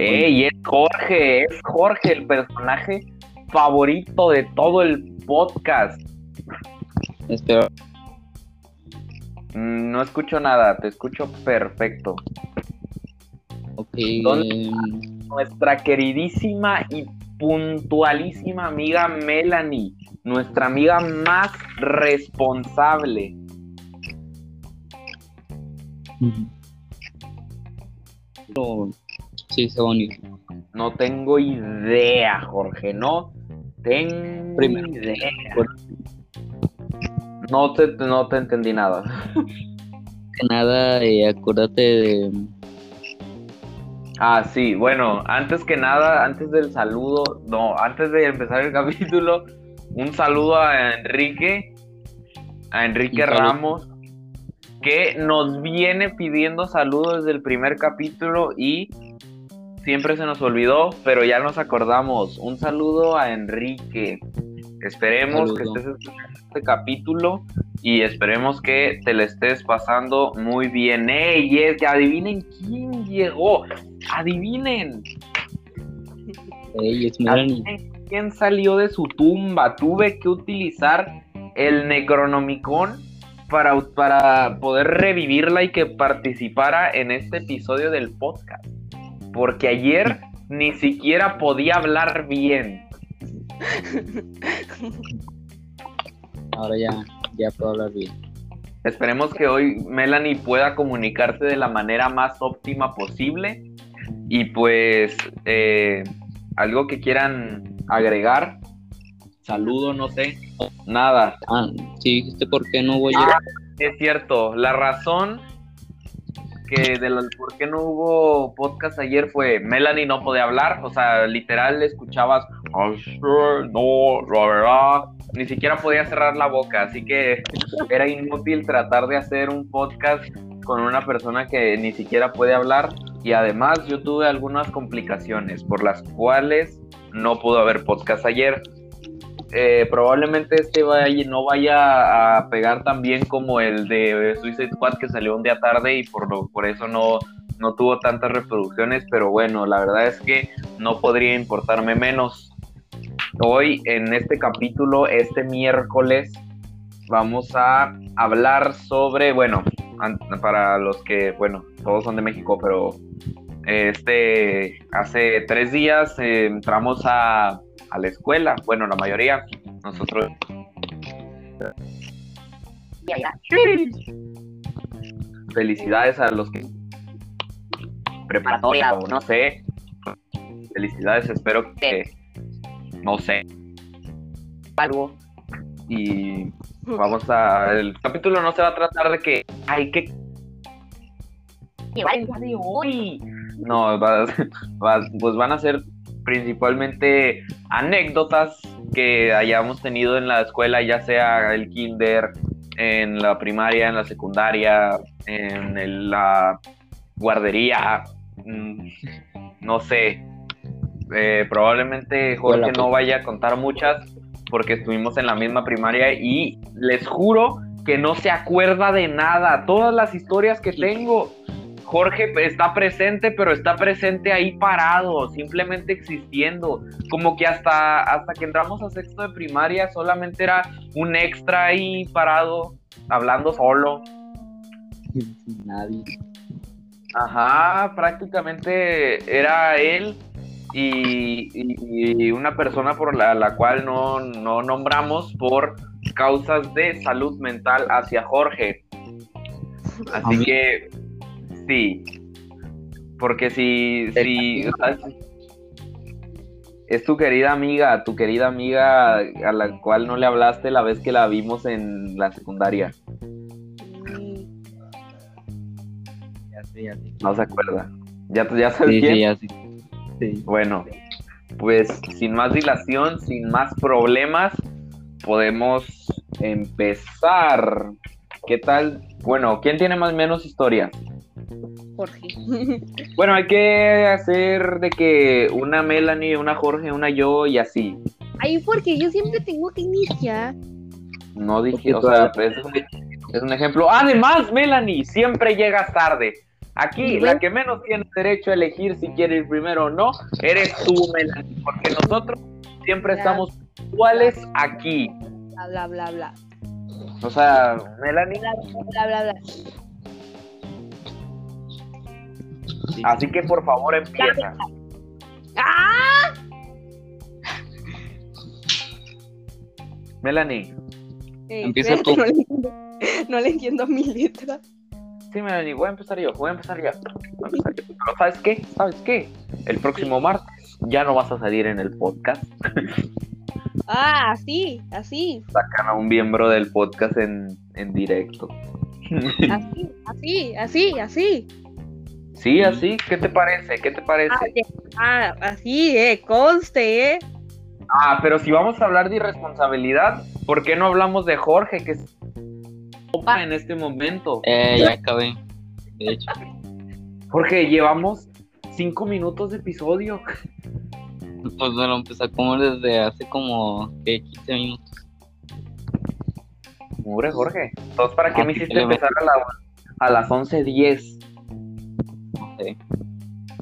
¡Ey! Es Jorge, es Jorge el personaje favorito de todo el podcast. Espero. Mm, No escucho nada, te escucho perfecto. Ok. ¿Dónde? em, Nuestra queridísima y puntualísima amiga Melanie, nuestra amiga más responsable. pero sí, se bonito. No tengo idea, Jorge, no tengo Primero. idea. No te, no te entendí nada. Nada, eh, acuérdate de. Ah, sí, bueno, antes que nada, antes del saludo, no, antes de empezar el capítulo, un saludo a Enrique, a Enrique. Ramos, que nos viene pidiendo saludos desde el primer capítulo y siempre se nos olvidó, pero ya nos acordamos. Un saludo a Enrique. Esperemos que estés escuchando este capítulo y esperemos que te le estés pasando muy bien. ¡Ey! yes, adivinen quién llegó. Adivinen. Ey, es adivinen quién salió de su tumba. Tuve que utilizar el Necronomicon para, para poder revivirla y que participara en este episodio del podcast. Porque ayer ni siquiera podía hablar bien. Ahora ya, ya puedo hablar bien. Esperemos que hoy Melanie pueda comunicarse de la manera más óptima posible. Y pues, eh, algo que quieran agregar. Saludo, no sé. Nada. Ah, sí, dijiste por qué no voy a. Ah, es cierto. La razón que de la- por qué no hubo podcast ayer fue Melanie no podía hablar. O sea, literal escuchabas. "Ay, sí, no, la verdad. Ni siquiera podía cerrar la boca. Así que era inútil tratar de hacer un podcast con una persona que ni siquiera puede hablar. Y además yo tuve algunas complicaciones por las cuales no pudo haber podcast ayer. Eh, probablemente este no vaya a pegar tan bien como el de Suicide Squad que salió un día tarde y por, por eso no, no tuvo tantas reproducciones, pero bueno, la verdad es que no podría importarme menos. Hoy en este capítulo, este miércoles, vamos a hablar sobre, bueno, para los que, bueno, todos son de México, pero este, hace tres días eh, entramos a, a la escuela, bueno, la mayoría, nosotros. Felicidades a los que preparatoria o no sé. Felicidades, espero que no sé algo y vamos a el capítulo no se va a tratar de que hay que de hoy. No, va- va- pues van a ser principalmente anécdotas que hayamos tenido en la escuela, ya sea el kinder, en la primaria, en la secundaria, en el- la guardería, mm, no sé. Eh, probablemente Jorge no pues. vaya a contar muchas porque estuvimos en la misma primaria y les juro que no se acuerda de nada. Todas las historias que tengo, Jorge está presente, pero está presente ahí parado, simplemente existiendo. Como que hasta, hasta que entramos a sexto de primaria solamente era un extra ahí parado, hablando solo. Nadie. Ajá, prácticamente era él y, y- y una persona por la, la cual no, no nombramos por causas de salud mental hacia Jorge. Así que sí, porque si, si o sea, es tu querida amiga, tu querida amiga a la cual no le hablaste la vez que la vimos en la secundaria, Ya sé, ya sé. no se acuerda. ¿Ya, ya sabes Sí, quién? sí, ya sé. Sí. Bueno, pues sin más dilación, sin más problemas, podemos empezar. ¿Qué tal? Bueno, ¿quién tiene más o menos historia? Jorge. Bueno, hay que hacer de que una Melanie, una Jorge, una yo y así. Ay, porque yo siempre tengo que iniciar. No dije, o sea, es un, es un ejemplo. Además, Melanie, siempre llegas tarde. Aquí, la que menos tiene derecho a elegir si quiere ir primero o no, eres tú, Melanie, porque nosotros siempre estamos iguales aquí. Bla, bla, bla, bla. O sea, Melanie, Bla, bla, bla, bla. Así que por favor empieza. ¡Ah! Melanie, Eh, Empieza tú. No le, entiendo, no le entiendo mi letra. sí, Melanie, voy a empezar yo, voy a empezar yo. Voy a empezar yo. Pero ¿sabes qué? ¿Sabes qué? El próximo martes ya no vas a salir en el podcast. Ah, así, así, Sacan a un miembro del podcast en, en directo. así, así, así, así. Sí, así, ¿qué te parece? ¿Qué te parece? Ah, ah, así, eh, conste, eh. Ah, pero si vamos a hablar de irresponsabilidad, ¿por qué no hablamos de Jorge, que es opa en este momento? Eh, ya acabé. De hecho, Jorge, llevamos cinco minutos de episodio. pues lo empecé como desde hace como ¿qué? 15 minutos. Mure, Jorge. Entonces, ¿para qué Ah, me hiciste empezar a, la- a las 11.10?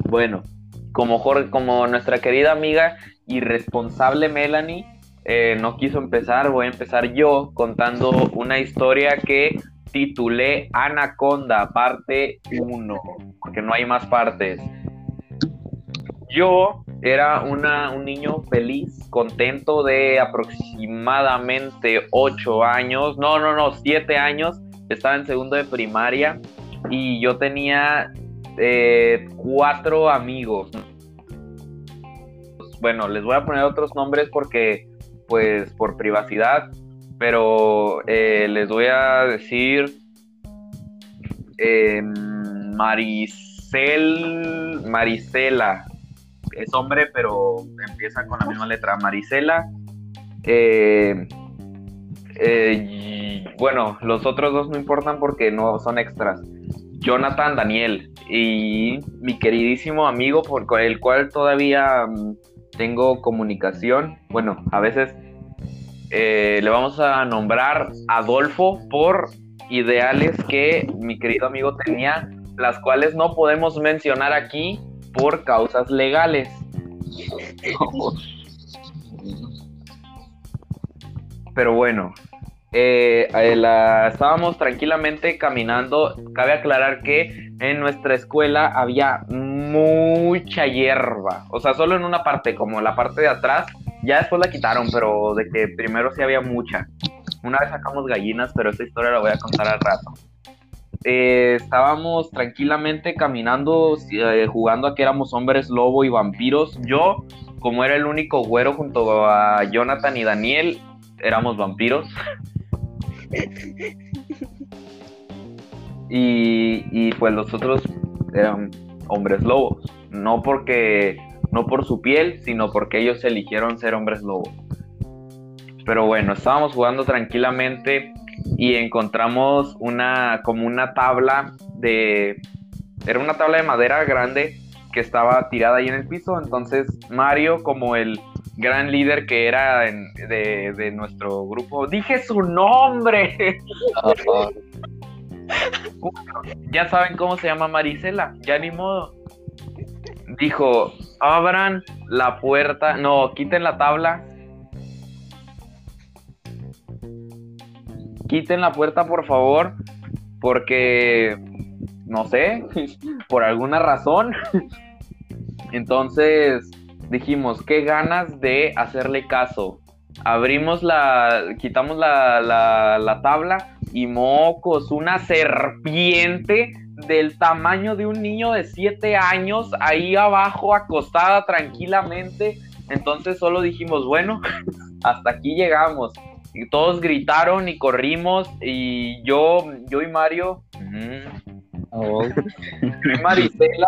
Bueno, como Jorge, como nuestra querida amiga irresponsable Melanie eh, no quiso empezar, voy a empezar yo contando una historia que titulé Anaconda, parte 1, porque no hay más partes. Yo era una, un niño feliz, contento de aproximadamente 8 años, no, no, no, 7 años, estaba en segundo de primaria y yo tenía eh, cuatro amigos. Bueno, les voy a poner otros nombres porque, pues, por privacidad, pero eh, les voy a decir eh, Maricel, Maricela, es hombre, pero empieza con la misma letra, Maricela. Eh, bueno, los otros dos no importan porque no son extras. Jonathan Daniel y mi queridísimo amigo por con el cual todavía mm, tengo comunicación. Bueno, a veces eh, le vamos a nombrar Adolfo por ideales que mi querido amigo tenía, las cuales no podemos mencionar aquí por causas legales. Pero bueno, eh, eh, estábamos tranquilamente caminando. Cabe aclarar que en nuestra escuela había mucha hierba. O sea, solo en una parte, como la parte de atrás. Ya después la quitaron, pero de que primero sí había mucha. Una vez sacamos gallinas, pero esa historia la voy a contar al rato. Eh, estábamos tranquilamente caminando, jugando a que éramos hombres lobo y vampiros. Yo, como era el único güero junto a Jonathan y Daniel, éramos vampiros. y, y pues los otros eran hombres lobos. No porque, no por su piel, sino porque ellos eligieron ser hombres lobos. Pero bueno, estábamos jugando tranquilamente y encontramos una, como una tabla de, era una tabla de madera grande que estaba tirada ahí en el piso. Entonces Mario, como el gran líder que era en- de, de nuestro grupo, dije su nombre. Ah, ya saben cómo se llama Marisela, ya ni modo. Dijo, abran la puerta, no, quiten la tabla. Quiten la puerta, por favor, porque, no sé, por alguna razón. Entonces dijimos, qué ganas de hacerle caso. Abrimos la, quitamos la, la, la tabla y mocos, una serpiente del tamaño de un niño de 7 años ahí abajo acostada tranquilamente. Entonces solo dijimos, bueno, hasta aquí llegamos. Y todos gritaron y corrimos y yo, yo y Mario, mm, oh, y Marisela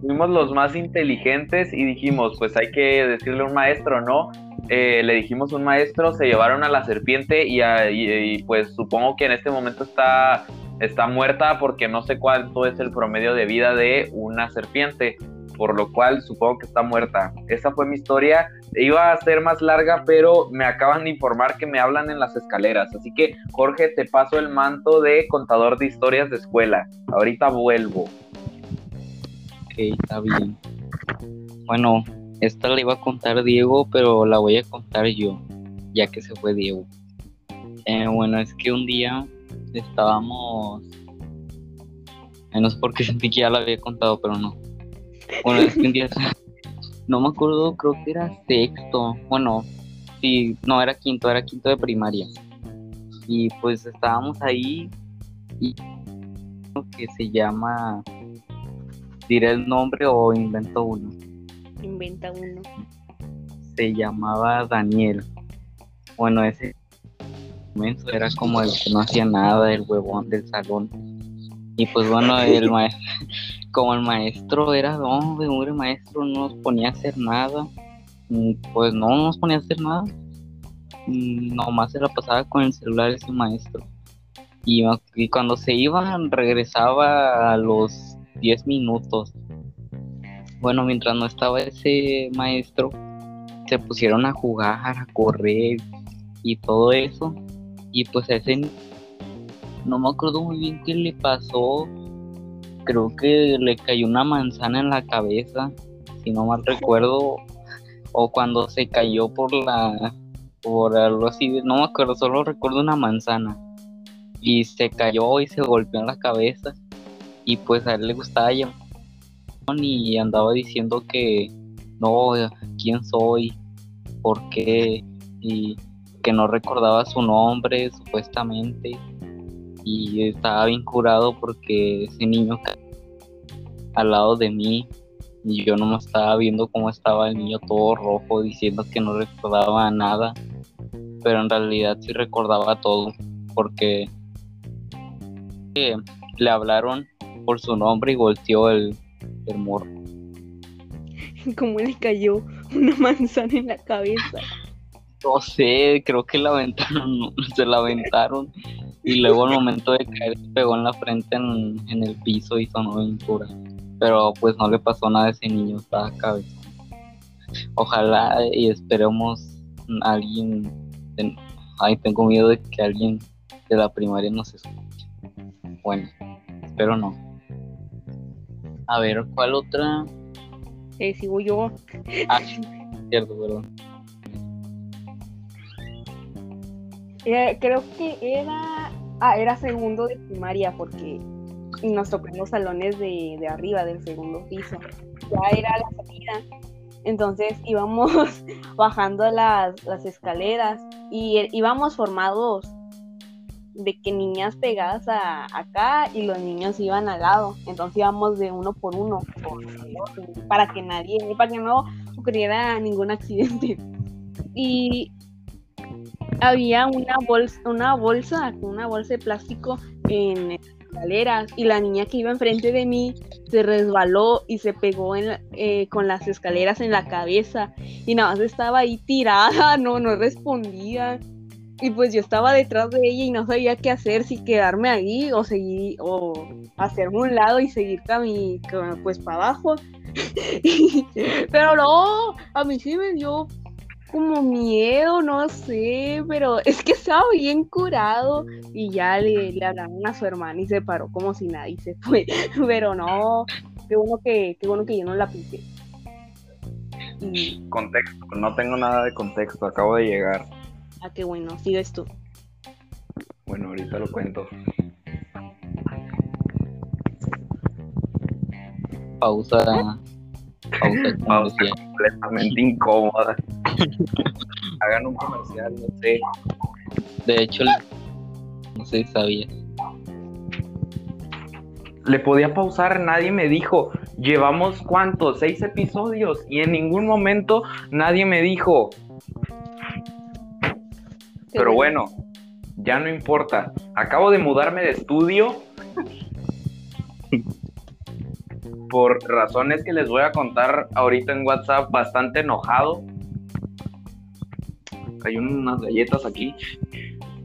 fuimos los más inteligentes y dijimos, pues hay que decirle a un maestro, ¿no? Eh, le dijimos un maestro, se llevaron a la serpiente y- y, pues supongo que en este momento está, está muerta porque no sé cuánto es el promedio de vida de una serpiente, por lo cual supongo que está muerta. Esa fue mi historia. Iba a ser más larga, pero me acaban de informar que me hablan en las escaleras. Así que, Jorge, te paso el manto de contador de historias de escuela. Ahorita vuelvo. Está bien. Bueno, esta la iba a contar Diego, pero la voy a contar yo, ya que se fue Diego. Eh, bueno, es que un día estábamos... Eh, no sé por qué sentí que ya la había contado, pero no. Bueno, es que un día... No me acuerdo, creo que era sexto. Bueno, sí, no era quinto, era quinto de primaria. Y pues estábamos ahí y que se llama diré el nombre o invento uno. Inventa uno. Se llamaba Daniel. Bueno, ese momento era como el que no hacía nada, el huevón del salón. Y pues bueno, el maestro, como el maestro era hombre, hombre maestro, no nos ponía a hacer nada. mm, Pues no nos ponía a hacer nada. Mm, Nomás se la pasaba con el celular ese maestro. Y, y cuando se iban, regresaba a los 10 minutos. Bueno, mientras no estaba ese maestro, se pusieron a jugar, a correr y todo eso. Y pues ese no me acuerdo muy bien qué le pasó. Creo que le cayó una manzana en la cabeza, si no mal recuerdo. O cuando se cayó por la. por algo así, no me acuerdo, solo recuerdo una manzana. Y se cayó y se golpeó en la cabeza. Y pues a él le gustaba llamar y andaba diciendo que no, quién soy, por qué, y que no recordaba su nombre supuestamente. Y estaba bien curado porque ese niño al lado de mí y yo no me estaba viendo cómo estaba el niño todo rojo diciendo que no recordaba nada, pero en realidad sí recordaba todo porque eh, le hablaron por su nombre y volteó el, el morro. Como le cayó una manzana en la cabeza. No sé, creo que la aventaron, se la aventaron y luego al momento de caer se pegó en la frente en, en el piso y sonó bien pura. Pero pues no le pasó nada a ese niño, estaba cabeza. Ojalá y esperemos a alguien. de- ay, tengo miedo de que alguien de la primaria nos escuche. Bueno, espero no. A ver, ¿cuál otra? Eh, sigo yo. Ah, cierto, perdón. Eh, creo que era. Ah, era segundo de primaria porque nos tocó en los salones de, de arriba del segundo piso. Ya era la salida. Entonces íbamos bajando las, las escaleras y eh, íbamos formados de que niñas pegadas a, acá y los niños iban al lado. Entonces íbamos de uno por uno para que nadie, para que no ocurriera ningún accidente. Y había una bolsa, una bolsa, una bolsa de plástico en escaleras y la niña que iba enfrente de mí se resbaló y se pegó eh, con las escaleras en la cabeza y nada más estaba ahí tirada, no, no respondía. Y pues yo estaba detrás de ella y no sabía qué hacer, si quedarme ahí o seguir, o hacerme un lado y seguir cami, ca- pues para abajo. pero no, a mí sí me dio como miedo, no sé, pero es que estaba bien curado y ya le, le hablaron a su hermana y se paró como si nada y se fue. Pero no, qué bueno que, qué bueno que yo no la piqué. Y, Contexto, no tengo nada de contexto, acabo de llegar. Ah, qué bueno, sigues tú. Bueno, ahorita lo cuento. Pausa. Pausa, como Pausa. decía. Completamente incómoda. Hagan un comercial, no sé. De hecho, no sé si sabías. Le podía pausar, nadie me dijo. Llevamos cuántos, seis episodios y en ningún momento nadie me dijo. Pero bueno, ya no importa. Acabo de mudarme de estudio. Por razones que les voy a contar ahorita en WhatsApp, bastante enojado. Hay unas galletas aquí.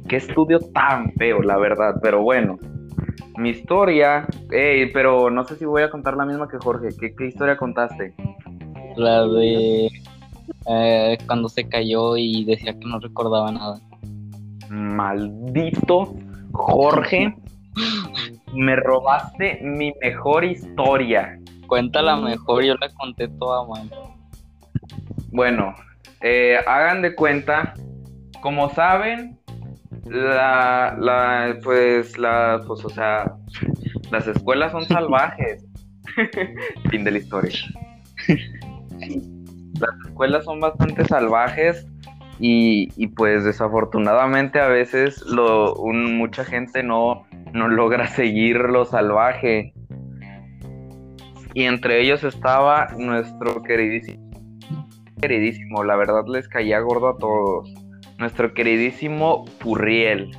Qué estudio tan feo, la verdad. Pero bueno, mi historia. Pero no sé si voy a contar la misma que Jorge. ¿Qué, qué historia contaste? La de eh, cuando se cayó y decía que no recordaba nada. Maldito Jorge, me robaste mi mejor historia. Cuéntala mejor, yo la conté toda mal. Bueno, eh, hagan de cuenta, como saben, la, la, pues, la, pues, o sea, las escuelas son salvajes. fin de la historia. Las escuelas son bastante salvajes y, y pues desafortunadamente a veces lo, un, mucha gente no, no logra seguir lo salvaje. Y entre ellos estaba nuestro queridísimo, queridísimo, la verdad les caía gordo a todos, nuestro queridísimo Furriel.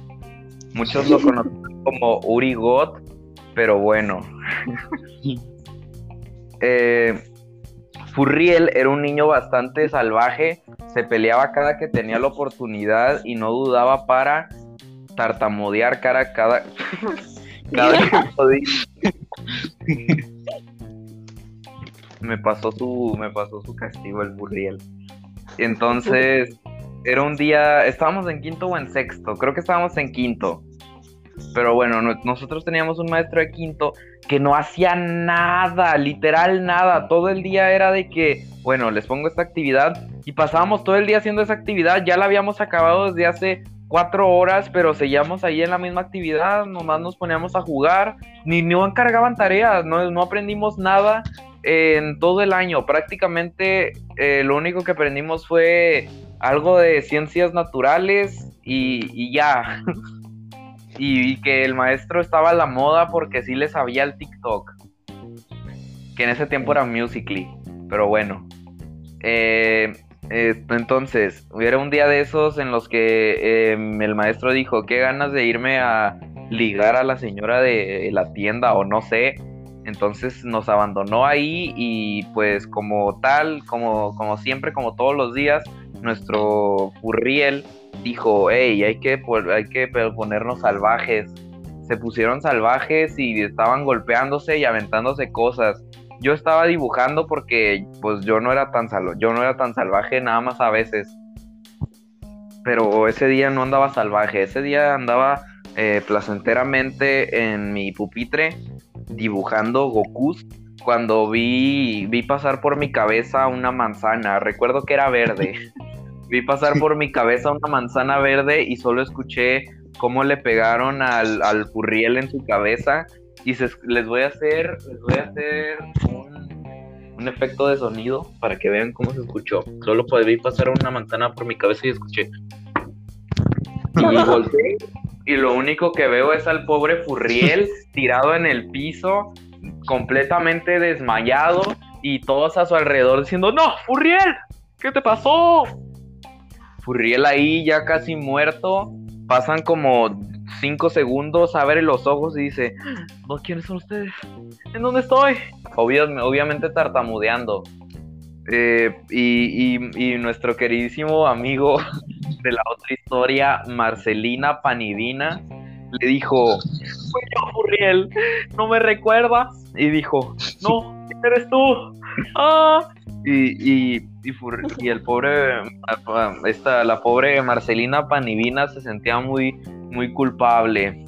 Muchos lo conocen como Uri God, pero bueno. eh, Furriel era un niño bastante salvaje, se peleaba cada que tenía la oportunidad y no dudaba para tartamudear cara cada, cada que podía. me pasó su me pasó su castigo el Furriel. Entonces, era un día, estábamos en quinto o en sexto, creo que estábamos en quinto. Pero bueno, nosotros teníamos un maestro de quinto que no hacía nada, literal nada. Todo el día era de que, bueno, les pongo esta actividad y pasábamos todo el día haciendo esa actividad. Ya la habíamos acabado desde hace cuatro horas, pero seguíamos ahí en la misma actividad. Nomás nos poníamos a jugar, ni no encargaban tareas, no, no aprendimos nada en todo el año. Prácticamente eh, lo único que aprendimos fue algo de ciencias naturales y, y ya. y, que el maestro estaba a la moda porque sí le sabía el TikTok. Que en ese tiempo era Musically. Pero bueno. Eh, entonces, hubiera un día de esos en los que em, el maestro dijo, qué ganas de irme a ligar a la señora de la tienda o no sé. Entonces nos abandonó ahí y pues como tal, como, como siempre, como todos los días, nuestro Furriel dijo, hey, hay que, hay que ponernos salvajes. Se pusieron salvajes y estaban golpeándose y aventándose cosas. Yo estaba dibujando porque pues yo no era tan yo no era tan salvaje nada más a veces. Pero ese día no andaba salvaje, ese día andaba eh, placenteramente en mi pupitre dibujando Gokus cuando vi, vi pasar por mi cabeza una manzana. Recuerdo que era verde. Vi pasar por mi cabeza una manzana verde y solo escuché cómo le pegaron al, al furriel en su cabeza. Y les voy a hacer, les voy a hacer un, un, efecto de sonido para que vean cómo se escuchó. Solo vi pasar una manzana por mi cabeza y escuché. Y volteé y lo único que veo es al pobre Furriel tirado en el piso, completamente desmayado y todos a su alrededor diciendo, no, Furriel, ¿qué te pasó? Furriel ahí ya casi muerto, pasan como cinco segundos, abre los ojos y dice, no, ¿quiénes son ustedes? ¿En dónde estoy? obviamente tartamudeando. Eh, y, y nuestro queridísimo amigo de la otra historia, Marcelina Panidina, le dijo, soy yo, Furriel, ¿no me recuerdas? Y dijo, no, eres tú. Ah. Y, y, y, el pobre, esta, la pobre Marcelina Panidina se sentía muy, muy culpable.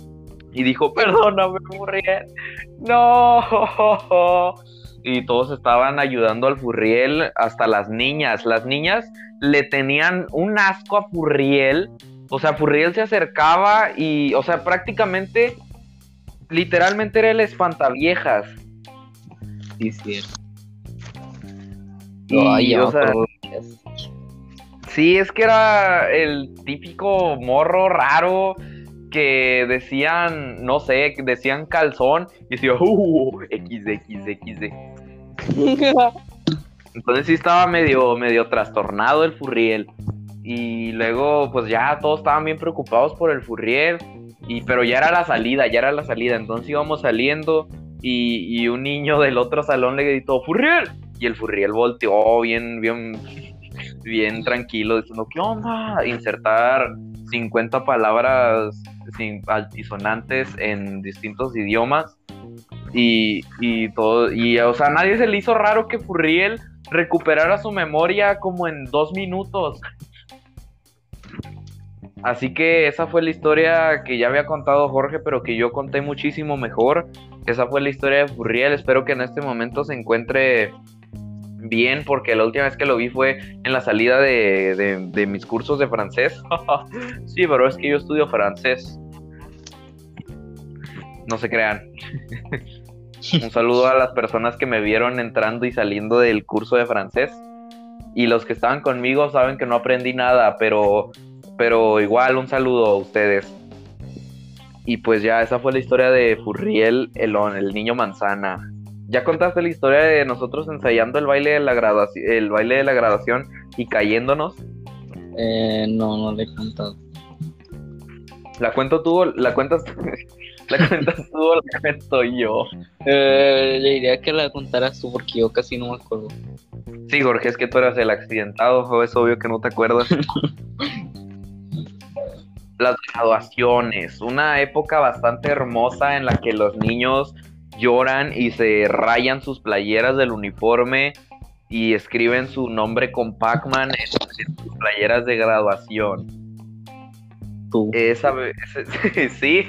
Y dijo, perdóname, Furriel. No. Y todos estaban ayudando al Furriel, hasta las niñas. Las niñas le tenían un asco a Furriel. O sea, Furriel se acercaba y, o sea, prácticamente, literalmente era el espantaviejas. Sí, cierto. Y, o sea, sí, es que era el típico morro raro que decían, no sé, decían calzón y decía, uh, XD, Entonces sí estaba medio, medio trastornado el Furriel. Y luego, pues ya todos estaban bien preocupados por el Furriel. Y, pero ya era la salida, ya era la salida. Entonces íbamos saliendo y, y un niño del otro salón le gritó, ¡Furriel! Y el Furriel volteó bien, bien, bien tranquilo, diciendo, ¿qué onda? Insertar 50 palabras altisonantes en distintos idiomas. Y, y todo, y o sea, a nadie se le hizo raro que Furriel recuperara su memoria como en dos minutos. Así que esa fue la historia que ya había contado Jorge, pero que yo conté muchísimo mejor. Esa fue la historia de Furriel. Espero que en este momento se encuentre bien, porque la última vez que lo vi fue en la salida de, de mis cursos de francés. sí, pero es que yo estudio francés. No se crean. Un saludo a las personas que me vieron entrando y saliendo del curso de francés. Y los que estaban conmigo saben que no aprendí nada, pero pero igual un saludo a ustedes. Y pues ya, esa fue la historia de Furriel, el, el niño manzana. ¿Ya contaste la historia de nosotros ensayando el baile de la graduación, el baile de la graduación y cayéndonos? Eh, no, no le he contado. ¿La cuento tú la cuentas, la cuentas tú o la cuento yo? Eh, le diría que la contaras tú porque yo casi no me acuerdo. Sí, Jorge, es que tú eras el accidentado, es obvio que no te acuerdas. las graduaciones, una época bastante hermosa en la que los niños lloran y se rayan sus playeras del uniforme y escriben su nombre con Pac-Man en, sus playeras de graduación. Esa, ese, sí,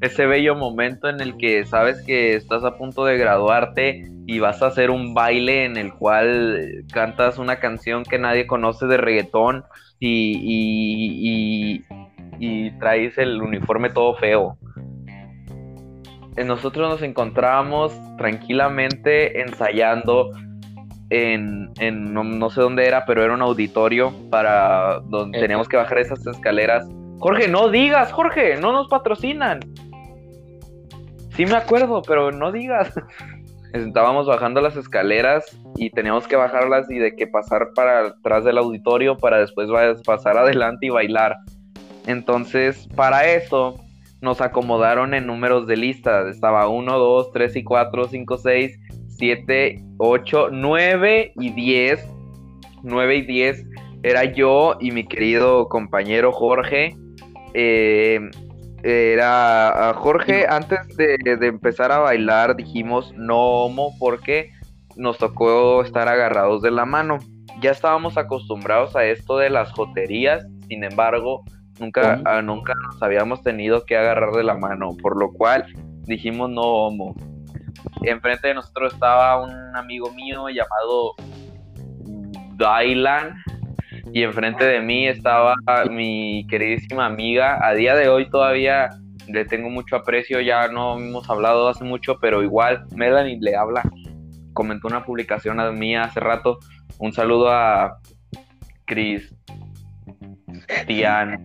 ese bello momento en el que sabes que estás a punto de graduarte y vas a hacer un baile en el cual cantas una canción que nadie conoce de reggaetón y, y traes el uniforme todo feo. Nosotros nos encontrábamos tranquilamente ensayando en, no, sé dónde era, pero era un auditorio para donde teníamos que bajar esas escaleras. Jorge, no digas, Jorge, no nos patrocinan. Sí me acuerdo, pero no digas. Estábamos bajando las escaleras y teníamos que bajarlas y de que pasar para atrás del auditorio para después pasar adelante y bailar. Entonces, para eso nos acomodaron en números de lista. Estaba 1, 2, 3 y 4, 5, 6, 7, 8, 9 y 10. 9 y 10 era yo y mi querido compañero Jorge. Eh, era Jorge, antes de, de, empezar a bailar dijimos no homo porque nos tocó estar agarrados de la mano. Ya estábamos acostumbrados a esto de las joterías, sin embargo, Nunca, ah, nunca nos habíamos tenido que agarrar de la mano, por lo cual dijimos no homo. Enfrente de nosotros estaba un amigo mío llamado Dylan y enfrente de mí estaba mi queridísima amiga. A día de hoy todavía le tengo mucho aprecio, ya no hemos hablado hace mucho, pero igual Melanie le habla. Comentó una publicación a mí hace rato. Un saludo a Chris Tian.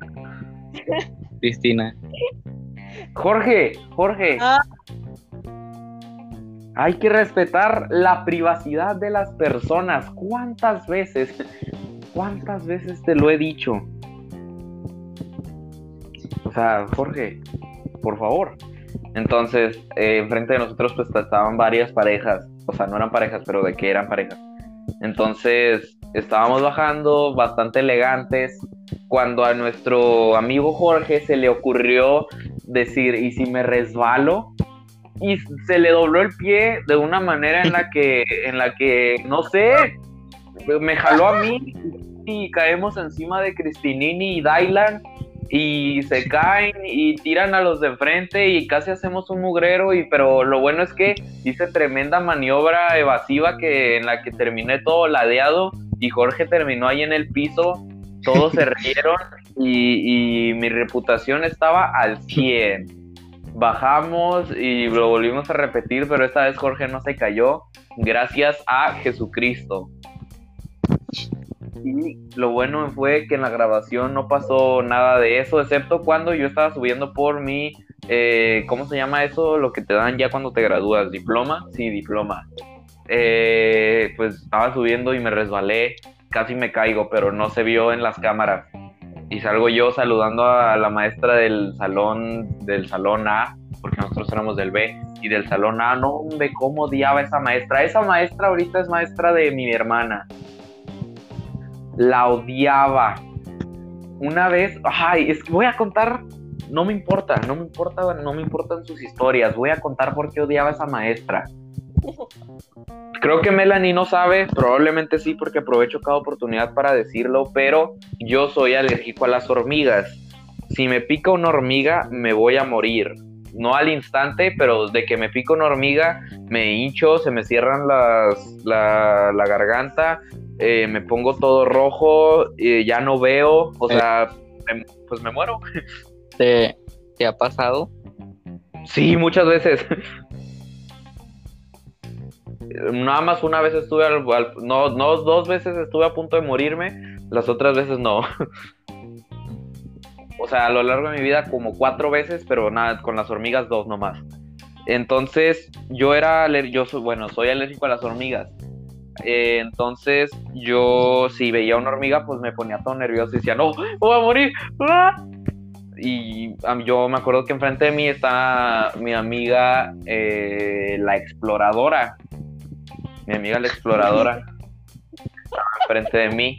Cristina. Jorge, Jorge. Ah. Hay que respetar la privacidad de las personas. ¿Cuántas veces? ¿Cuántas veces te lo he dicho? O sea, Jorge, por favor. Entonces, eh, enfrente de nosotros pues estaban varias parejas. O sea, no eran parejas, pero de que eran parejas. Entonces, estábamos bajando bastante elegantes cuando a nuestro amigo Jorge se le ocurrió decir, ¿y si me resbalo? Y se le dobló el pie de una manera en la que, en la que, no sé, me jaló a mí y caemos encima de Cristinini y Dylan y se caen y tiran a los de enfrente y casi hacemos un mugrero y pero lo bueno es que hice tremenda maniobra evasiva que en la que terminé todo ladeado y Jorge terminó ahí en el piso todos se rieron y, mi reputación estaba al 100 bajamos y lo volvimos a repetir, pero esta vez Jorge no se cayó, gracias a Jesucristo. Y lo bueno fue que en la grabación no pasó nada de eso, excepto cuando yo estaba subiendo por mi, eh, ¿cómo se llama eso? Lo que te dan ya cuando te gradúas, diploma, sí, diploma. Eh, pues estaba subiendo y me resbalé, casi me caigo, pero no se vio en las cámaras. Y salgo yo saludando a la maestra del salón, del salón A, porque nosotros éramos del B, y del salón A, no, hombre, cómo odiaba esa maestra. Esa maestra ahorita es maestra de mi hermana la odiaba. Una vez, ay, es que voy a contar, no me importa, no me importa, no me importan sus historias, voy a contar por qué odiaba a esa maestra. Creo que Melanie no sabe, probablemente sí, porque aprovecho cada oportunidad para decirlo, pero yo soy alérgico a las hormigas. si me pica una hormiga, me voy a morir. No al instante, pero de que me pica una hormiga, me hincho, se me cierran las, la, la garganta, eh, me pongo todo rojo, eh, ya no veo, o Eh. sea, me- pues me muero. ¿Te, te ha pasado? Sí, muchas veces. Nada más una vez estuve al, no, no, dos veces estuve a punto de morirme, las otras veces no. O sea, a lo largo de mi vida como cuatro veces, pero nada, con las hormigas dos nomás. Entonces, yo era, yo soy, bueno, soy alérgico a las hormigas. Eh, entonces, yo si veía una hormiga, pues me ponía todo nervioso y decía, no, voy a morir. Y yo me acuerdo que enfrente de mí está mi amiga, eh, la exploradora. Mi amiga la exploradora. Enfrente de mí.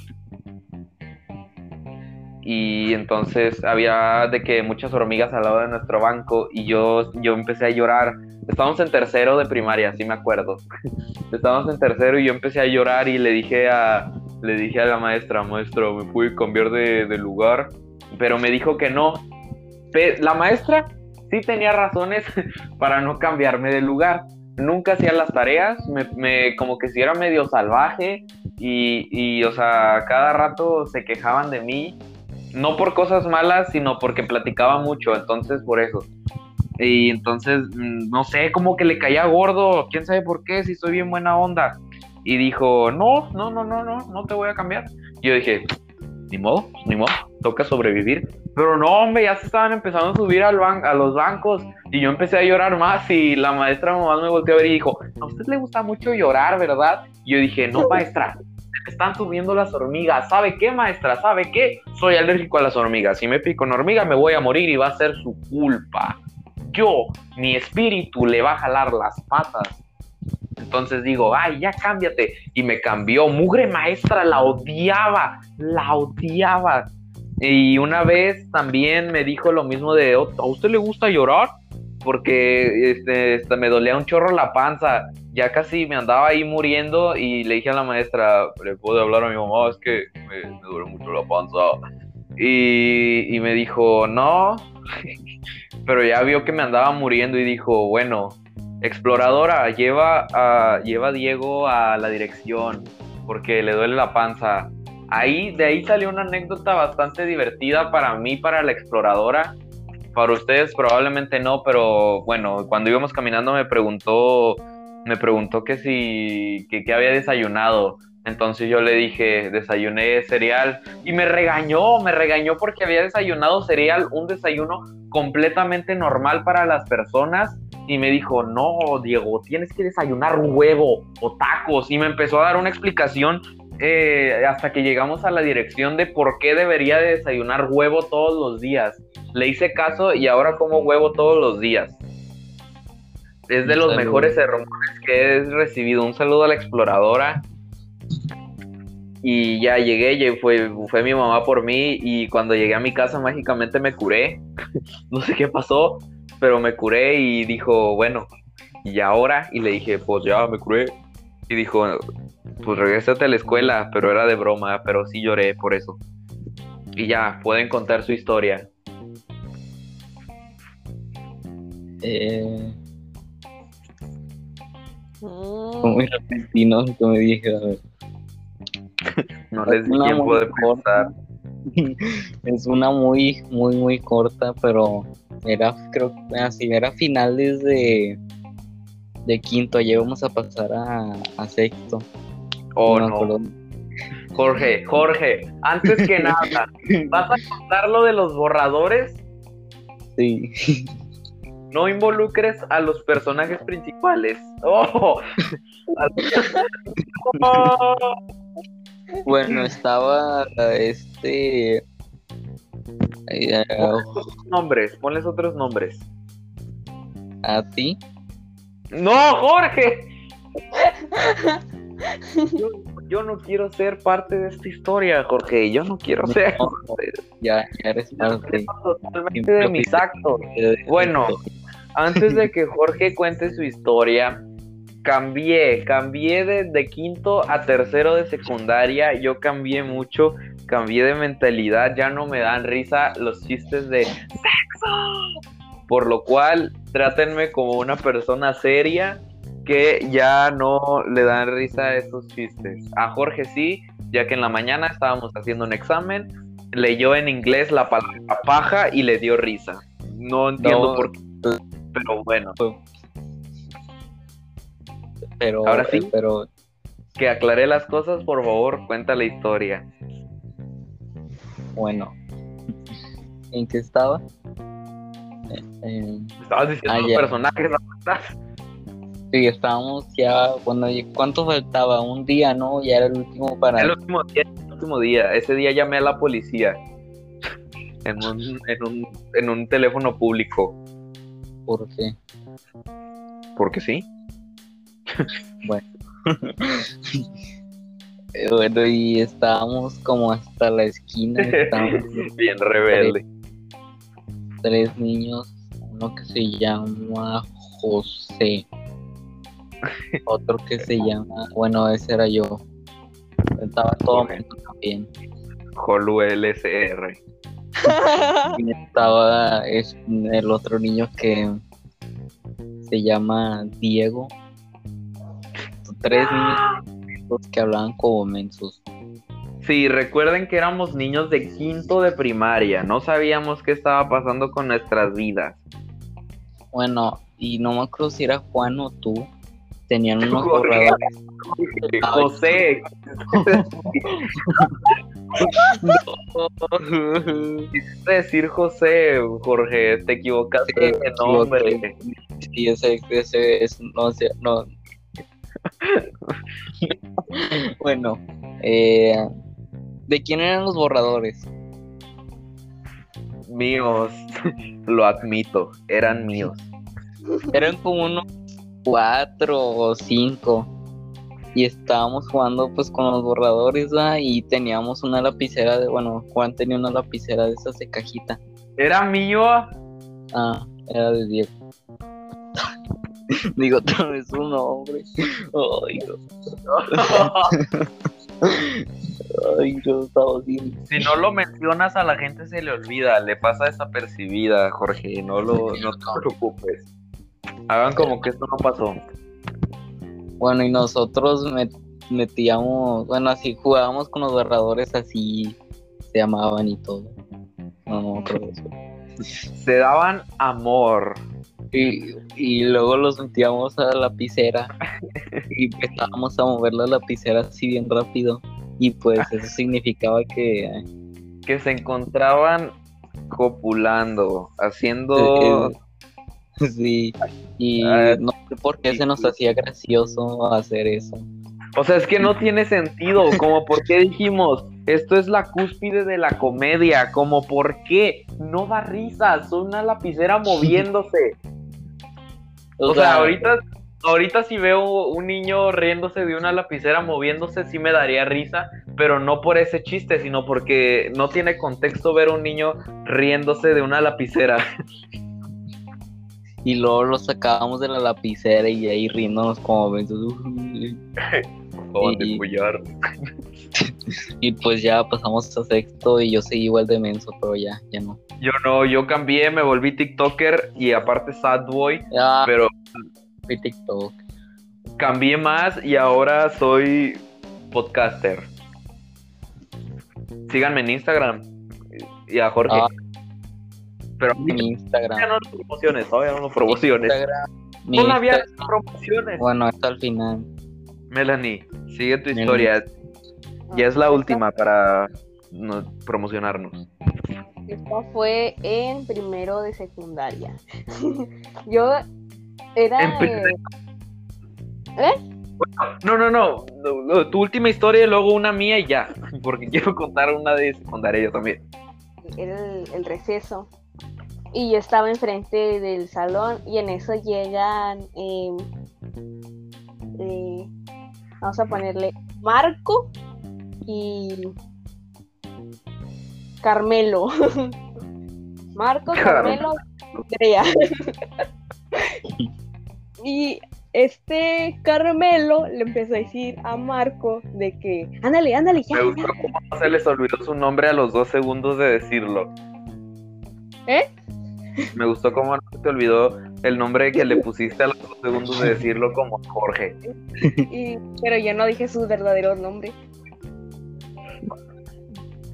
Y entonces había de que muchas hormigas al lado de nuestro banco y yo, yo empecé a llorar. Estábamos en tercero de primaria, sí me acuerdo. Estábamos en tercero y yo empecé a llorar y le dije a, le dije a la maestra, maestra, ¿me pude cambiar de, de lugar? Pero me dijo que no. La maestra sí tenía razones para no cambiarme de lugar. Nunca hacía las tareas, me, como que si era medio salvaje y, y, o sea, cada rato se quejaban de mí, no por cosas malas, sino porque platicaba mucho, entonces por eso. Y entonces, mm, no sé, como que le caía gordo, quién sabe por qué, si soy bien buena onda. Y dijo, no, no, no, no, no, no te voy a cambiar. Yo dije, ni modo, ni modo, toca sobrevivir. Pero no, hombre, ya se estaban empezando a subir a los bancos y yo empecé a llorar más y la maestra nomás me volteó a ver y dijo, a usted le gusta mucho llorar, ¿verdad? Y yo dije, no, maestra, están subiendo las hormigas. ¿Sabe qué, maestra? ¿Sabe qué? Soy alérgico a las hormigas. Si me pico una hormiga me voy a morir y va a ser su culpa. Yo, mi espíritu, le va a jalar las patas. Entonces digo, ay, ya cámbiate. Y me cambió. Mugre maestra, la odiaba, la odiaba. Y una vez también me dijo lo mismo de, "Oh, ¿a usted le gusta llorar? Porque este, este, me dolía un chorro la panza. Ya casi me andaba ahí muriendo y le dije a la maestra, le puedo hablar a mi mamá, es que me, duele mucho la panza. Y me dijo, no, pero ya vio que me andaba muriendo y dijo, bueno, exploradora, lleva a, lleva Diego a la dirección porque le duele la panza. Ahí, de ahí salió una anécdota bastante divertida para mí, para la exploradora. Para ustedes probablemente no, pero bueno, cuando íbamos caminando me preguntó, me preguntó que si, que había desayunado. Entonces yo le dije, desayuné cereal y me regañó, me regañó porque había desayunado cereal, un desayuno completamente normal para las personas y me dijo, no, Diego, tienes que desayunar huevo o tacos y me empezó a dar una explicación eh, hasta que llegamos a la dirección de por qué debería de desayunar huevo todos los días. Le hice caso y ahora como huevo todos los días. Es de Un los saludo. mejores sermones que he recibido. Un saludo a la exploradora. Y ya llegué, fue, fue mi mamá por mí y cuando llegué a mi casa mágicamente me curé. no sé qué pasó, pero me curé y dijo, bueno, ¿y ahora? Y le dije, pues ya me curé. Y dijo, pues regresate a la escuela, pero era de broma, pero sí lloré por eso. Y ya, pueden contar su historia. Eh, fue muy repentino que me dije, a ver. No les di tiempo de pensar. Es una muy, muy, muy corta, pero era, creo así, era finales de, de quinto, ya íbamos a pasar a, a sexto. Oh, no. Jorge, Jorge, antes que nada, ¿vas a contar lo de los borradores? Sí. No involucres a los personajes principales. ¡Oh! ¡Oh! Bueno, estaba este. Eh, Nombres, ponles otros nombres. a ti. ¡No, Jorge! Yo, yo no quiero ser parte de esta historia, Jorge. Yo no quiero ser ya, ya eres parte. totalmente de mis actos. Bueno, antes de que Jorge cuente su historia, cambié, cambié de, de quinto a tercero de secundaria, yo cambié mucho, cambié de mentalidad, ya no me dan risa los chistes de sexo. Por lo cual, trátenme como una persona seria que ya no le dan risa a esos chistes. A Jorge sí, ya que en la mañana estábamos haciendo un examen, leyó en inglés la palabra paja y le dio risa. No entiendo No. por qué, pero bueno, Pero, Ahora sí. pero que aclaré las cosas, por favor, cuenta la historia. bueno. ¿En qué estaba? Eh, eh, Estabas diciendo Ah, los ya. personajes, sí, estábamos ya, bueno, ¿y ¿cuánto faltaba? Un día, ¿no? Ya era el último para... El último día, el último día. Ese día llamé a la policía. En un, en un, en un teléfono público. ¿Por qué? Porque sí. Eh, Bueno, y estábamos como hasta la esquina, Bien rebelde. tres niños, uno que se llama José, otro que se llama, bueno, ese era yo. Estaba todo mundo también. Holu LSR. Y estaba es- el otro niño que se llama Diego. Tres niños que hablaban como mensos. Sí, recuerden que éramos niños de quinto de primaria. No sabíamos qué estaba pasando con nuestras vidas. Bueno, y no me acuerdo si era Juan o tú. Tenían unos. Ay. José, quisiste decir José, Jorge, te equivocaste Sí, de nombre. Sí, ese, ese es, no sé, no. bueno, eh, ¿de quién eran los borradores? Míos, lo admito, eran míos. Eran como unos cuatro o cinco. Y estábamos jugando pues con los borradores, ¿va? Y teníamos una lapicera de, bueno, Juan tenía una lapicera de esas de cajita. Era mío. Ah, era de Diego. Digo otra vez su nombre. Ay, no. Ay, yo estaba bien. Si no lo mencionas a la gente se le olvida, le pasa desapercibida, Jorge, no lo no te preocupes. Hagan como que esto no pasó. Bueno, y nosotros met- metíamos, bueno, así jugábamos con los borradores así se llamaban y todo. No, no, pero eso. Se daban amor. Y, y luego los metíamos a la lapicera y empezábamos a mover la lapicera así bien rápido. Y pues eso significaba que que se encontraban copulando, haciendo Eh, Sí, y Ah, no sé por qué se nos hacía gracioso hacer eso. o sea, es que no tiene sentido, como por qué dijimos, esto es la cúspide de la comedia, como por qué no da risa, son una lapicera moviéndose. O sea, ahorita ahorita si veo un niño riéndose de una lapicera moviéndose sí me daría risa, pero no por ese chiste, sino porque no tiene contexto ver a un niño riéndose de una lapicera. Y luego lo sacábamos de la lapicera y ahí riéndonos como Y-. Y pues ya pasamos a sexto y yo seguí igual de menso, pero ya, ya no. Yo no, yo cambié, me volví TikToker y aparte sad boy, Ya, pero fui TikTok. cambié más y ahora soy podcaster. Síganme en Instagram y a Jorge. Ah. Pero Mi ya Instagram. no lo promociones, todavía no lo promociones. No promociones. Bueno, hasta el final. Melanie, sigue tu Melanie. historia. Ya es la última para no- promocionarnos. Esto fue en primero de secundaria. Yo era. En. ¿Eh? No, no, no, no, no, Tu última historia y luego una mía y ya. Porque quiero contar una de secundaria yo también. era el, el receso. Y yo estaba enfrente del salón y en eso llegan, em, eh, vamos a ponerle Marco y Carmelo. Marco, Carmelo, Andrea. y este Carmelo le empezó a decir a Marco de que, ándale, ándale, ya. Me gustó cómo se les olvidó su nombre a los dos segundos de decirlo. ¿Eh? Me gustó cómo no se te olvidó el nombre que le pusiste a los dos segundos de decirlo como Jorge. Y- pero yo no dije su verdadero nombre.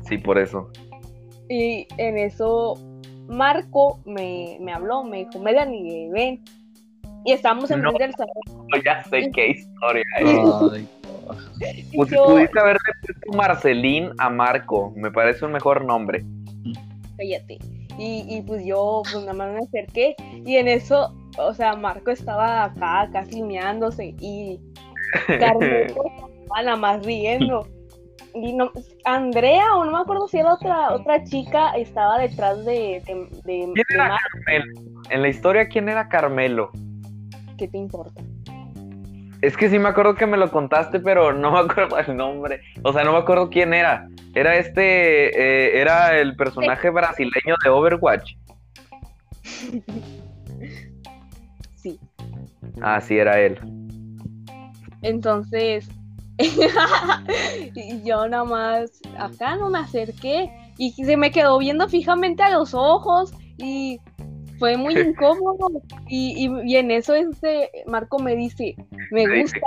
Sí, por eso. Y en eso Marco me, me habló, me dijo, Melanie, ven. Y estábamos en No. del salón. Ya sé qué historia es. Pues, yo- pudiste haberle puesto Marcelín a Marco. Me parece un mejor nombre. cállate. Y, y pues yo pues nada más me acerqué y en eso, o sea, Marco estaba acá casi meándose y Carmelo estaba nada más riendo. Y no, Andrea, o no me acuerdo si era otra, otra chica, estaba detrás de, de, de- ¿Quién de era Mar- Carmelo? En la historia, ¿quién era Carmelo? ¿Qué te importa? Es que sí me acuerdo que me lo contaste, pero no me acuerdo el nombre. O sea, no me acuerdo quién era. Era este, eh, era el personaje brasileño de Overwatch. Sí. Ah, sí, era él. Entonces, yo nada más acá no me acerqué y se me quedó viendo fijamente a los ojos y fue muy incómodo. Y, y- y en eso este Marco me dice, me Me gusta,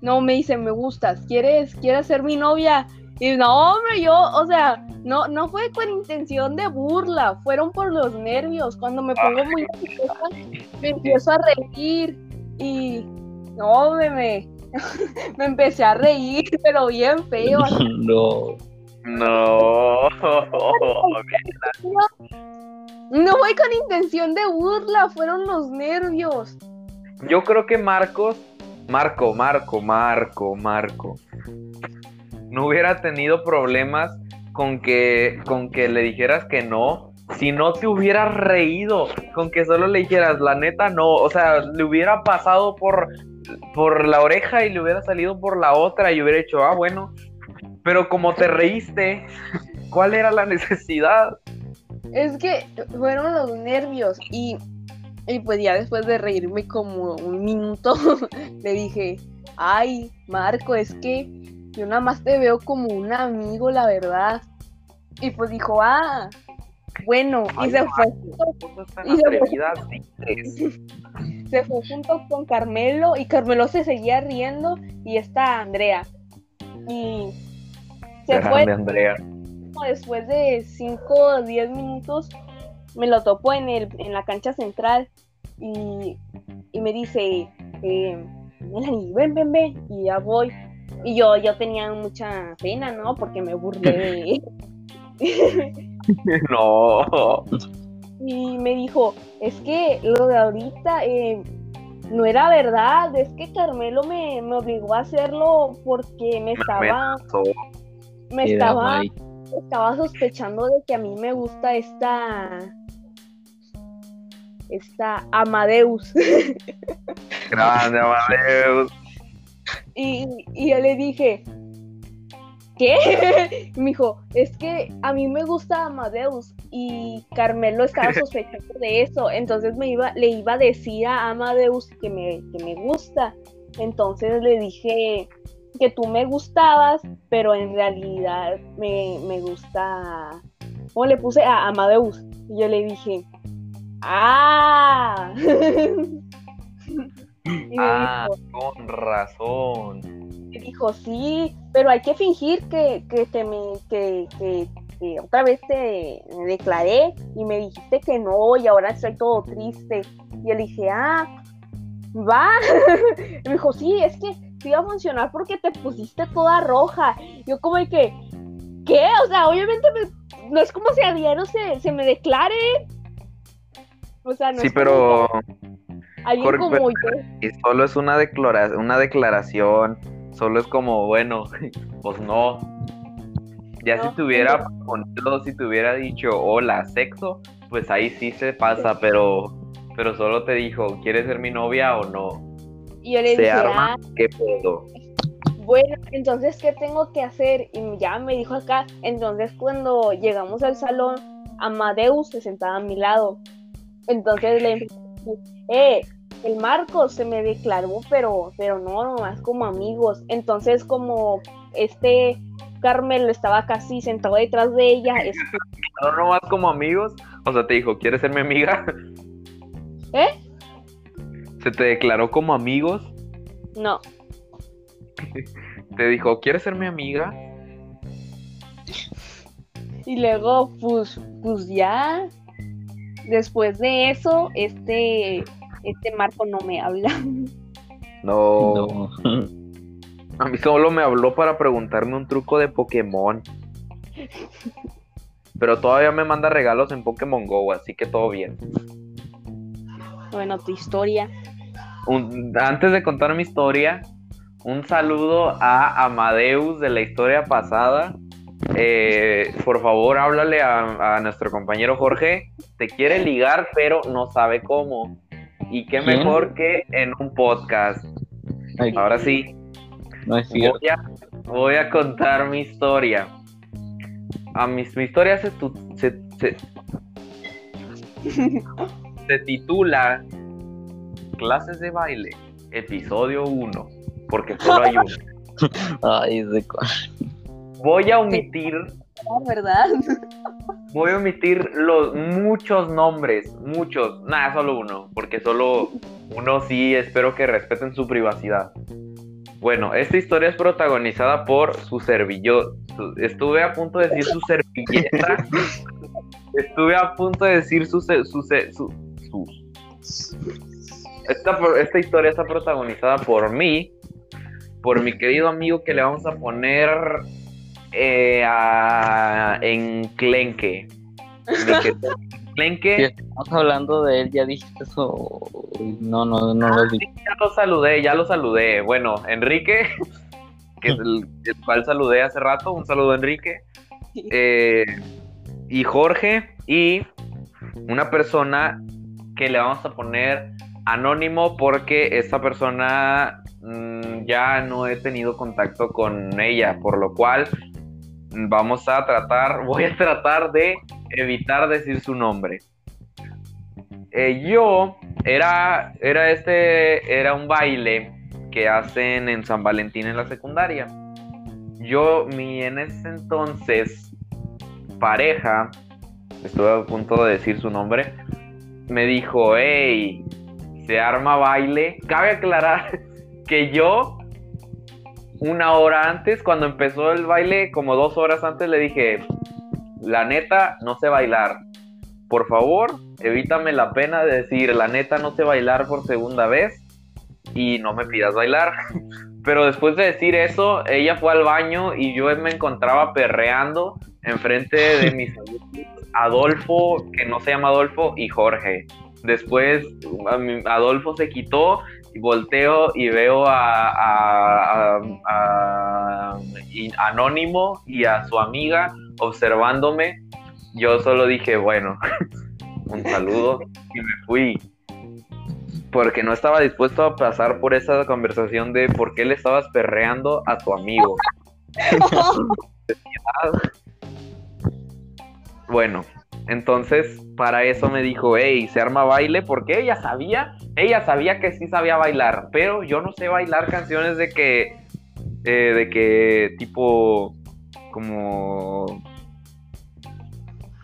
no, me dice, me gustas, ¿quieres, quieres ser mi novia? Y no, hombre, yo, o sea, no, no fue con intención de burla, fueron por los nervios. Cuando me pongo muy nerviosa, me empiezo a reír y no, me, me, me empecé a reír, pero bien feo. no. No. No fue con intención de burla, fueron los nervios. Yo creo que Marcos, Marco, Marco, Marco, Marco, no hubiera tenido problemas con que, con que le dijeras que no, si no te hubieras reído, con que solo le dijeras, la neta no, o sea, le hubiera pasado por, por la oreja y le hubiera salido por la otra y hubiera hecho, ah, bueno, pero como te reíste, ¿cuál era la necesidad? Es que fueron los nervios y, y pues ya después de reírme como un minuto, le dije, ay, Marco, es que yo nada más te veo como un amigo, la verdad. Y pues dijo, ah, bueno, y se fue, Y se fue. se junto con Carmelo y Carmelo se seguía riendo y está Andrea. Y se fue Andrea. Como después de 5 o 10 minutos me lo topo en, el, en la cancha central y, y me dice, eh, Melanie, ven, ven, ven, y ya voy. Y yo, yo tenía mucha pena, ¿no? Porque me burlé de No. Y me dijo, es que lo de ahorita eh, no era verdad, es que Carmelo me, me obligó a hacerlo porque me estaba, amenazó. me Era estaba. Estaba sospechando de que a mí me gusta esta, esta Amadeus. Grande, Amadeus. Y, y yo le dije, ¿qué? Me dijo, es que a mí me gusta Amadeus y Carmelo estaba sospechando de eso, entonces me iba, le iba a decir a Amadeus que me, que me gusta. Entonces le dije que tú me gustabas, pero en realidad me, me gusta... O le puse a Amadeus y yo le dije, ¡ah! y me Ah, dijo, con razón. y dijo, sí, pero hay que fingir que, que te me, que, que- que otra vez te me declaré y me dijiste que no y ahora estoy todo triste. Y yo le dije, ah, va. y me dijo, sí, es que sí va a funcionar porque te pusiste toda roja. Yo como de que, ¿qué? O sea, obviamente me- no es como si a diario se, se me declare. O sea, no Sí, es como pero alguien Jorge, como pero- yo. y solo es una, declara- una declaración. Solo es como, bueno, pues no. Ya No, si te hubiera ponido, si te hubiera dicho hola, sexo, pues ahí sí se pasa, pero, pero solo te dijo, ¿quieres ser mi novia o no? Y yo le dije, arma. ah, ¿Qué pedo? Bueno, entonces, ¿qué tengo que hacer? Y ya me dijo acá. Entonces, cuando llegamos al salón, Amadeus se sentaba a mi lado. Entonces le dije, eh, el Marcos se me declaró, pero, pero no, nomás como amigos. Entonces, como este Carmelo estaba casi sentado detrás de ella, es- No nomás como amigos. O sea, te dijo, ¿quieres ser mi amiga? ¿eh? Se te declaró como amigos. No, Te dijo, ¿quieres ser mi amiga? y luego, pues, pues ya, después de eso, este, este Marco no me habla. No. No. A mí solo me habló para preguntarme un truco de Pokémon. Pero todavía me manda regalos en Pokémon Go, así que todo bien. Bueno, tu historia. Un- antes de contar mi historia, un saludo a Amadeus de la historia pasada. Eh, por favor, háblale a, a nuestro compañero Jorge. Te quiere ligar, pero no sabe cómo. Y qué ¿Quién? mejor que en un podcast. Ay, Ahora sí, no es cierto. voy a, voy a contar mi historia. A mis, mi historia se, tu- se, se, se titula Clases de baile, episodio 1, porque solo hay uno. Ay, de Voy a omitir, Ah, ¿Verdad? voy a omitir los muchos nombres, muchos, nada, solo uno, porque solo uno sí espero que respeten su privacidad. Bueno, esta historia es protagonizada por su servillo. su- estuve a punto de decir su servilleta. estuve a punto de decir su su, se- su- Esta, esta historia está protagonizada por mí, por mi querido amigo que le vamos a poner eh, a querido Si Enclenque. estamos hablando de él, ya dijiste eso. No, no, no lo dije. Ya lo saludé, ya lo saludé. Bueno, Enrique, que es el, el cual saludé hace rato, un saludo Enrique. Eh, y Jorge, y una persona que le vamos a poner anónimo porque esta persona mm, ya no he tenido contacto con ella, por lo cual vamos a tratar, voy a tratar de evitar decir su nombre. Eh, yo era, era este, era un baile que hacen en San Valentín en la secundaria. Yo, mi en ese entonces pareja, estuve a punto de decir su nombre, me dijo, hey, se arma baile. Cabe aclarar que yo, una hora antes, cuando empezó el baile, como dos horas antes, le dije, la neta, no sé bailar. Por favor, evítame la pena de decir, la neta, no sé bailar por segunda vez y no me pidas bailar. Pero después de decir eso, ella fue al baño y yo me encontraba perreando enfrente de mis amigos Adolfo, que no se llama Adolfo, y Jorge. Después Adolfo se quitó volteo y veo a, a- a- a- y- Anónimo y a su amiga observándome. Yo solo dije, bueno, un saludo y me fui. Porque no estaba dispuesto a pasar por esa conversación de por qué le estabas perreando a tu amigo. Bueno, entonces para eso me dijo, hey, se arma baile, porque ella sabía, ella sabía que sí sabía bailar, pero yo no sé bailar canciones de que, eh, de que tipo, como,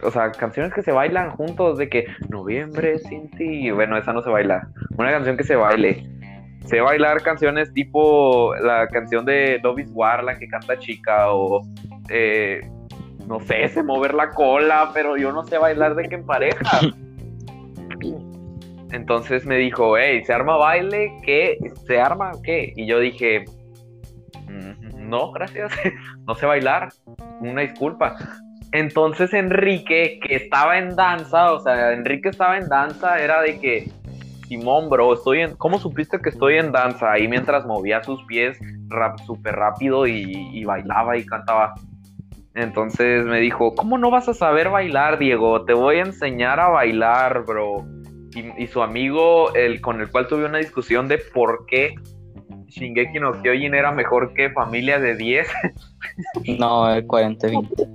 o sea, canciones que se bailan juntos, de que noviembre sin ti, bueno, esa no se baila, una canción que se baile. Sé bailar canciones tipo la canción de Dobis War, la que canta chica, o eh, no sé, sé mover la cola, pero yo no sé bailar de que en pareja. Entonces me dijo, hey, ¿se arma baile? ¿Qué? ¿Se arma qué? Y yo dije, "Mm, no, gracias, no sé bailar, una disculpa. Entonces Enrique, que estaba en danza, o sea, Enrique estaba en danza, era de que, Simón, bro, estoy en, ¿cómo supiste que estoy en danza? Ahí mientras movía sus pies súper rápido y, y bailaba y cantaba. Entonces me dijo, ¿cómo no vas a saber bailar, Diego? Te voy a enseñar a bailar, bro. Y, y su amigo, el con el cual tuve una discusión de por qué Shingeki no Kyojin era mejor que Familia de 10, No, el 40-20.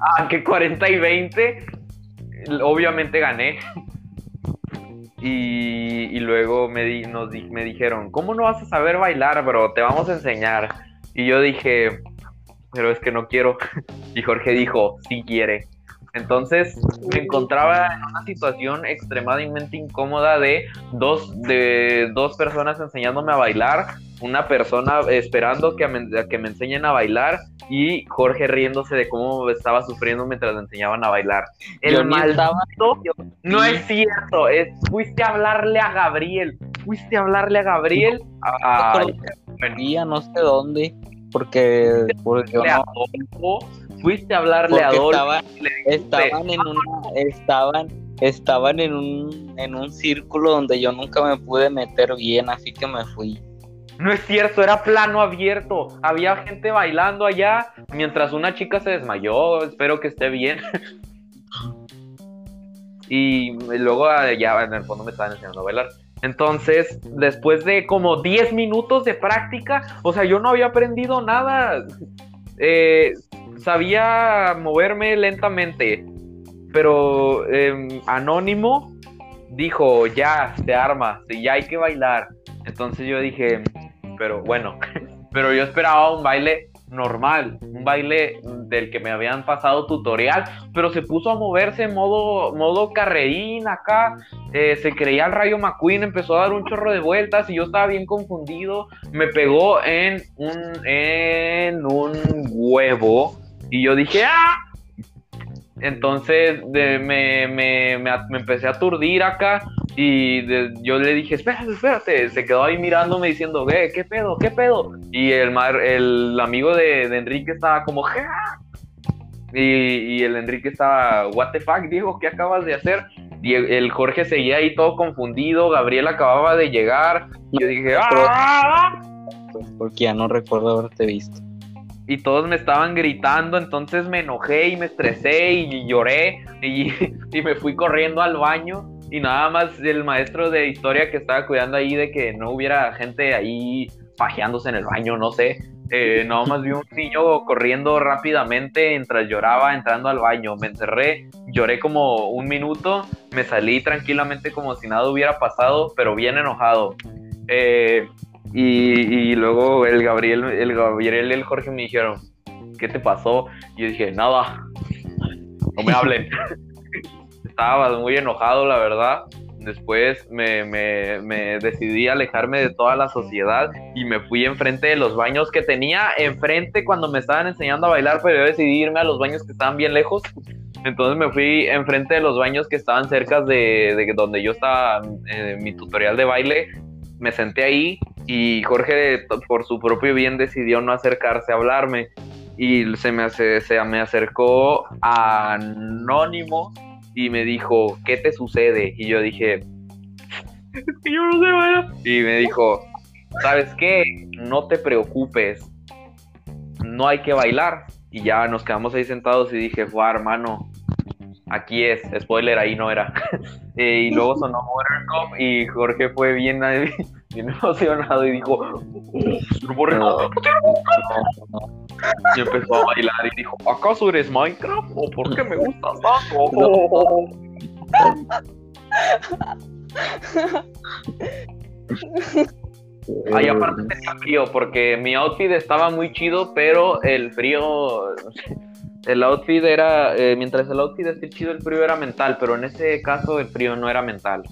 ah, que 40 y 20, obviamente gané. Y, y luego me, di- nos, di- me dijeron, ¿cómo no vas a saber bailar, bro? Te vamos a enseñar. Y yo dije, pero es que no quiero. Y Jorge dijo, sí quiere. Entonces me encontraba en una situación extremadamente incómoda de dos, de dos personas enseñándome a bailar, una persona esperando que me, que me enseñen a bailar y Jorge riéndose de cómo estaba sufriendo mientras le enseñaban a bailar. El Yo estaba- maldito no es cierto, es, fuiste a hablarle a Gabriel, fuiste a hablarle a Gabriel, a, a- bueno, no sé dónde, porque, porque yo a no- Adolfo, fuiste a hablarle a Adolfo, estaban, estaban en una, estaban, estaban en un, en un círculo donde yo nunca me pude meter bien, así que me fui. No es cierto, era plano abierto. Había gente bailando allá mientras una chica se desmayó. Espero que esté bien. y luego allá en el fondo me estaban enseñando a bailar. Entonces, después de como 10 minutos de práctica, o sea, yo no había aprendido nada. Eh, sabía moverme lentamente, pero em, Anónimo dijo, ya, se arma, ya hay que bailar. Entonces yo dije, pero bueno, pero yo esperaba un baile normal, un baile del que me habían pasado tutorial, pero se puso a moverse en modo, modo carrerín acá, eh, se creía el Rayo McQueen, empezó a dar un chorro de vueltas y yo estaba bien confundido, me pegó en un, en un huevo y yo dije, ¡ah! Entonces me, me- me me empecé a aturdir acá y de- yo le dije, espérate, espérate. Se quedó ahí mirándome diciendo, ¿qué, qué pedo, qué pedo? Y el, mar, el amigo de, de Enrique estaba como, "Ja". y, y el Enrique estaba, what the fuck, Diego, ¿qué acabas de hacer? Y el, el Jorge seguía ahí todo confundido, Gabriel acababa de llegar. Y yo dije, ¡ah! Porque ya no recuerdo haberte visto. y todos me estaban gritando, entonces me enojé y me estresé y lloré y, y me fui corriendo al baño y nada más el maestro de historia que estaba cuidando ahí de que no hubiera gente ahí pajeándose en el baño, no sé. eh, nada más vi un niño corriendo rápidamente mientras lloraba entrando al baño. Me encerré, lloré como un minuto, me salí tranquilamente como si nada hubiera pasado, pero bien enojado. Eh, y, y luego el Gabriel, el Gabriel y el Jorge me dijeron, ¿qué te pasó? Y yo dije, nada, no me hablen. Estaba muy enojado, la verdad. Después me, me- me decidí alejarme de toda la sociedad y me fui enfrente de los baños que tenía enfrente cuando me estaban enseñando a bailar, pero yo decidí irme a los baños que estaban bien lejos. Entonces me fui enfrente de los baños que estaban cerca de, de donde yo estaba en mi tutorial de baile. Me senté ahí y Jorge, por su propio bien, decidió no acercarse a hablarme. Y se me, hace- se me acercó anónimo y me dijo, ¿qué te sucede? Y yo dije, "Es que yo no sé bailar". Y me dijo, ¿sabes qué? No te preocupes, no hay que bailar. Y ya nos quedamos ahí sentados y dije, guau, hermano, aquí es, spoiler, ahí no era. Eh, y luego sonó Buttercup y Jorge fue bien, bien emocionado y dijo, "Grupo No, Renato". no, y empezó a bailar y dijo, ¿acaso eres Minecraft? ¿O por qué me gustas tanto? Ay, aparte tenía frío porque mi outfit estaba muy chido, pero el frío, el outfit era, eh, mientras el outfit esté chido, el frío era mental, pero en ese caso el frío no era mental.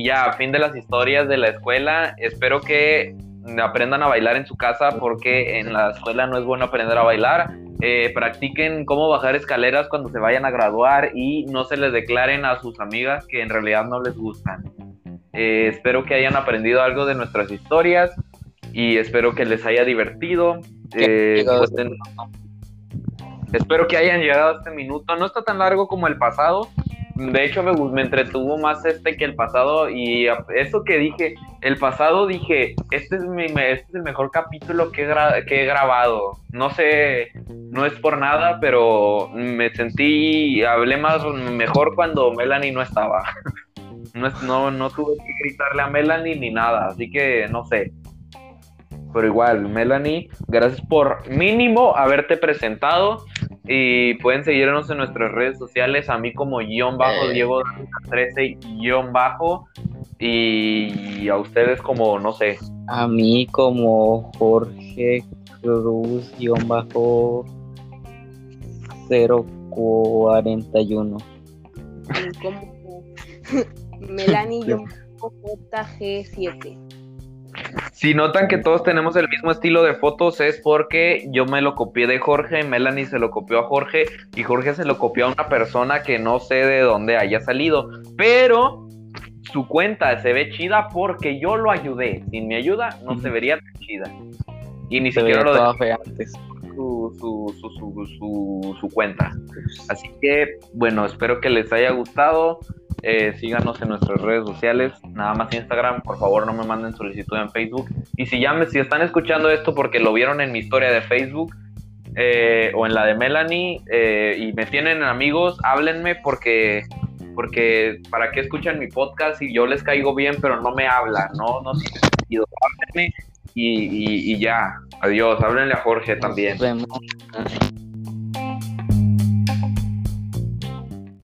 Y ya, fin de las historias de la escuela, espero que aprendan a bailar en su casa porque en la escuela no es bueno aprender a bailar. Eh, practiquen cómo bajar escaleras cuando se vayan a graduar y no se les declaren a sus amigas que en realidad no les gustan. Eh, espero que hayan aprendido algo de nuestras historias y espero que les haya divertido. Eh, pues, en- espero que hayan llegado a este minuto. No está tan largo como el pasado. De hecho, me, me entretuvo más este que el pasado. Y eso que dije, el pasado dije, este es, mi, este es el mejor capítulo que he, gra- que he grabado. No sé, no es por nada, pero me sentí, hablé más mejor cuando Melanie no estaba. No, no, no tuve que gritarle a Melanie ni nada, así que no sé. Pero igual, Melanie, gracias por mínimo haberte presentado. Y pueden seguirnos en nuestras redes sociales, a mí como guion bajo, Eh. Diego 13 guion bajo, y a ustedes como, no sé, A mí como Jorge Cruz guion bajo 041. Y como Melanie yo JG7. Si notan que todos tenemos el mismo estilo de fotos es porque yo me lo copié de Jorge, Melanie se lo copió a Jorge y Jorge se lo copió a una persona que no sé de dónde haya salido. Pero su cuenta se ve chida porque yo lo ayudé. Sin mi ayuda no se vería tan chida. Y ni Se siquiera lo fea antes. Su, su, su, su, cuenta. Así que, bueno, espero que les haya gustado. Eh, síganos en nuestras redes sociales, nada más Instagram, por favor no me manden solicitud en Facebook. Y si ya si están escuchando esto porque lo vieron en mi historia de Facebook eh, o en la de Melanie eh, y me tienen amigos, háblenme porque porque para qué escuchan mi podcast y yo les caigo bien pero no me hablan, no, no tiene sentido. Háblenme y, y, y ya, adiós, háblenle a Jorge también.